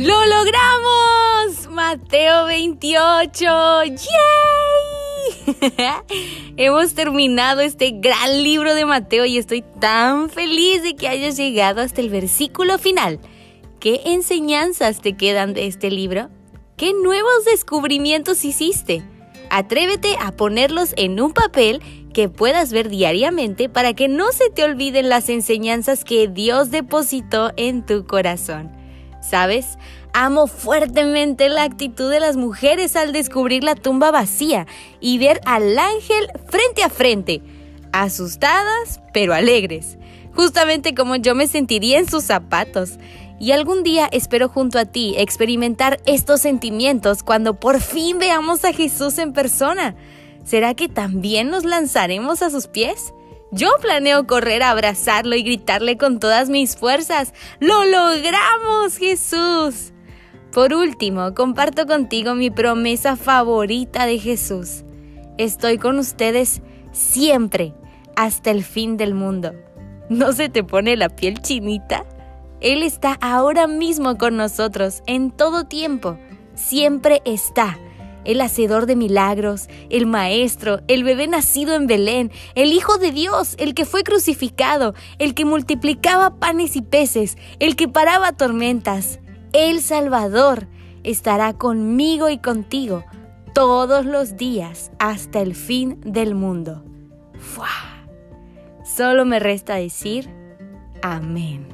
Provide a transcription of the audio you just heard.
¡Lo logramos! Mateo 28. ¡Yay! Hemos terminado este gran libro de Mateo y estoy tan feliz de que hayas llegado hasta el versículo final. ¿Qué enseñanzas te quedan de este libro? ¿Qué nuevos descubrimientos hiciste? Atrévete a ponerlos en un papel que puedas ver diariamente para que no se te olviden las enseñanzas que Dios depositó en tu corazón. ¿Sabes? Amo fuertemente la actitud de las mujeres al descubrir la tumba vacía y ver al ángel frente a frente, asustadas pero alegres, justamente como yo me sentiría en sus zapatos. Y algún día espero junto a ti experimentar estos sentimientos cuando por fin veamos a Jesús en persona. ¿Será que también nos lanzaremos a sus pies? Yo planeo correr a abrazarlo y gritarle con todas mis fuerzas, ¡Lo logramos, Jesús! Por último, comparto contigo mi promesa favorita de Jesús. Estoy con ustedes siempre, hasta el fin del mundo. ¿No se te pone la piel chinita? Él está ahora mismo con nosotros, en todo tiempo. Siempre está el hacedor de milagros, el maestro, el bebé nacido en Belén, el Hijo de Dios, el que fue crucificado, el que multiplicaba panes y peces, el que paraba tormentas, el Salvador, estará conmigo y contigo todos los días hasta el fin del mundo. ¡Fua! Solo me resta decir amén.